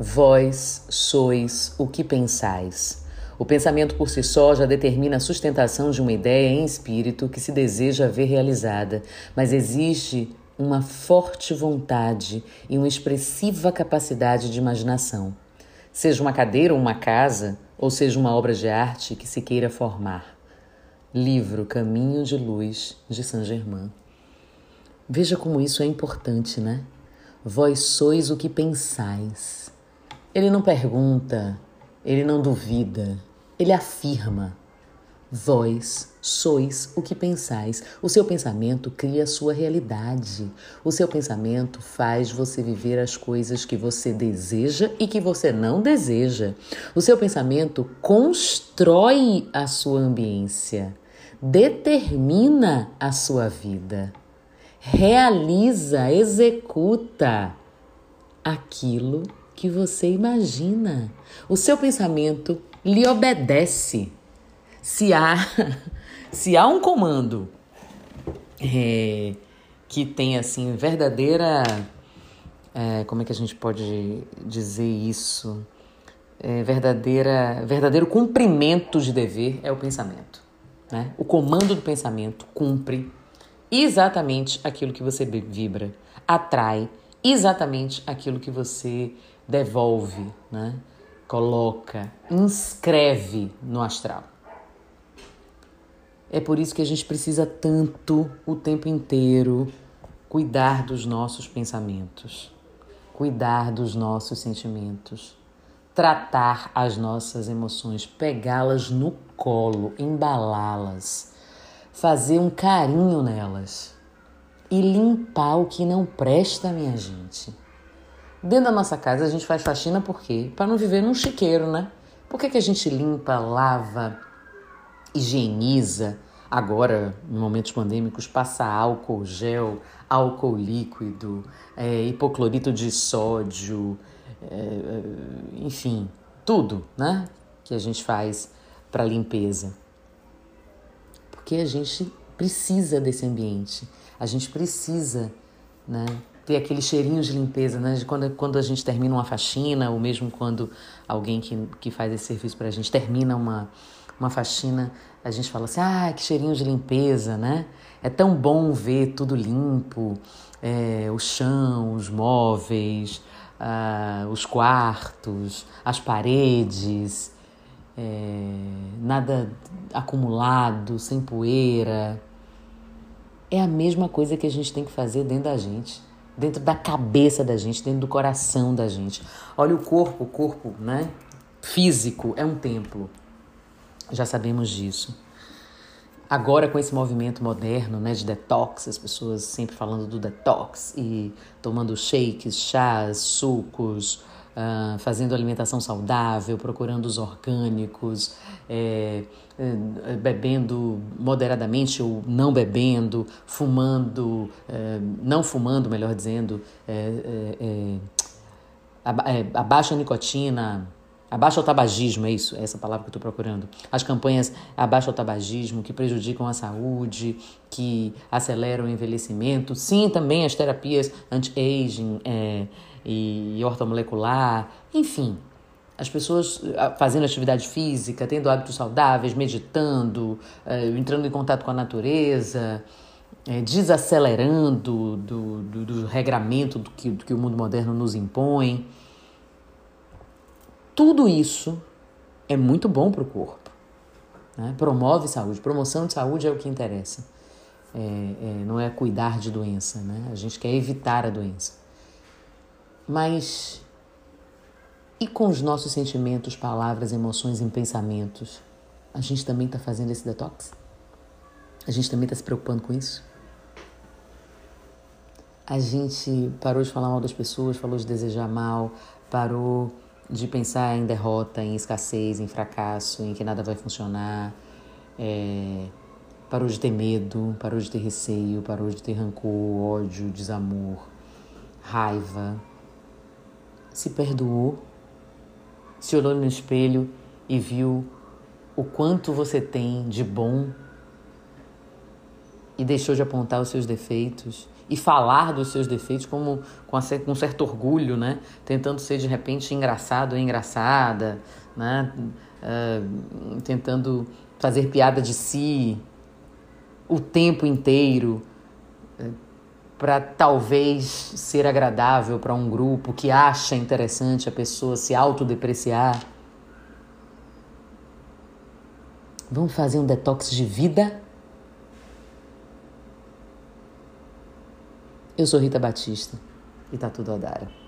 Vós sois o que pensais. O pensamento por si só já determina a sustentação de uma ideia em espírito que se deseja ver realizada, mas exige uma forte vontade e uma expressiva capacidade de imaginação. Seja uma cadeira ou uma casa, ou seja uma obra de arte que se queira formar. Livro Caminho de Luz de Saint Germain. Veja como isso é importante, né? Vós sois o que pensais. Ele não pergunta, ele não duvida, ele afirma. Vós sois o que pensais. O seu pensamento cria a sua realidade. O seu pensamento faz você viver as coisas que você deseja e que você não deseja. O seu pensamento constrói a sua ambiência, determina a sua vida, realiza, executa aquilo que você imagina. O seu pensamento lhe obedece. Se há, se há um comando é, que tem assim verdadeira, é, como é que a gente pode dizer isso? É, verdadeira, verdadeiro cumprimento de dever é o pensamento. Né? O comando do pensamento cumpre exatamente aquilo que você vibra, atrai exatamente aquilo que você devolve, né? coloca, inscreve no astral. É por isso que a gente precisa tanto o tempo inteiro cuidar dos nossos pensamentos, cuidar dos nossos sentimentos, tratar as nossas emoções, pegá-las no colo, embalá-las, fazer um carinho nelas e limpar o que não presta, minha gente. Dentro da nossa casa a gente faz faxina por quê? Para não viver num chiqueiro, né? Por que, que a gente limpa, lava, higieniza? Agora, em momentos pandêmicos, passa álcool gel, álcool líquido, é, hipoclorito de sódio, é, é enfim, tudo, né? Que a gente faz para limpeza. Porque a gente precisa desse ambiente, a gente precisa, né? Ter aquele cheirinho de limpeza, né? De quando, quando a gente termina uma faxina, ou mesmo quando alguém que, que faz esse serviço para a gente termina uma, uma faxina, a gente fala assim: ah, que cheirinho de limpeza, né? É tão bom ver tudo limpo, é, o chão, os móveis, ah, os quartos, as paredes, é, nada acumulado, sem poeira. É a mesma coisa que a gente tem que fazer dentro da gente dentro da cabeça da gente, dentro do coração da gente. Olha o corpo, o corpo, né? Físico é um templo. Já sabemos disso. Agora com esse movimento moderno, né, de detox, as pessoas sempre falando do detox e tomando shakes, chás, sucos, uh, fazendo alimentação saudável, procurando os orgânicos, é, é, bebendo moderadamente ou não bebendo, fumando, é, não fumando, melhor dizendo, é, é, é, abaixa a nicotina, Abaixa o tabagismo, é isso, é essa palavra que eu estou procurando. As campanhas abaixa o tabagismo, que prejudicam a saúde, que aceleram o envelhecimento. Sim, também as terapias anti-aging, é, e ortomolecular, enfim, as pessoas ah, fazendo atividade física, tendo hábitos saudáveis, meditando, eh, entrando em contato com a natureza, eh, desacelerando do, do, do regramento do que, do que o mundo moderno nos impõe. Tudo isso é muito bom para o corpo. Né? Promove saúde. Promoção de saúde é o que interessa. É, é, não é cuidar de doença. Né? A gente quer evitar a doença. Mas e com os nossos sentimentos, palavras, emoções e pensamentos? A gente também está fazendo esse detox? A gente também está se preocupando com isso? A gente parou de falar mal das pessoas, falou de desejar mal, parou de pensar em derrota, em escassez, em fracasso, em que nada vai funcionar, é, parou de ter medo, parou de ter receio, parou de ter rancor, ódio, desamor, raiva, se perdoou, se olhou no espelho e viu o quanto você tem de bom e deixou de apontar os seus defeitos e falar dos seus defeitos como com, um certo orgulho, né? Tentando ser de repente engraçado ou engraçada, né? Uh, tentando fazer piada de si o tempo inteiro uh, para talvez ser agradável para um grupo que acha interessante a pessoa se autodepreciar. Vamos fazer um detox de vida? Eu sou Rita Batista e tá tudo a dar.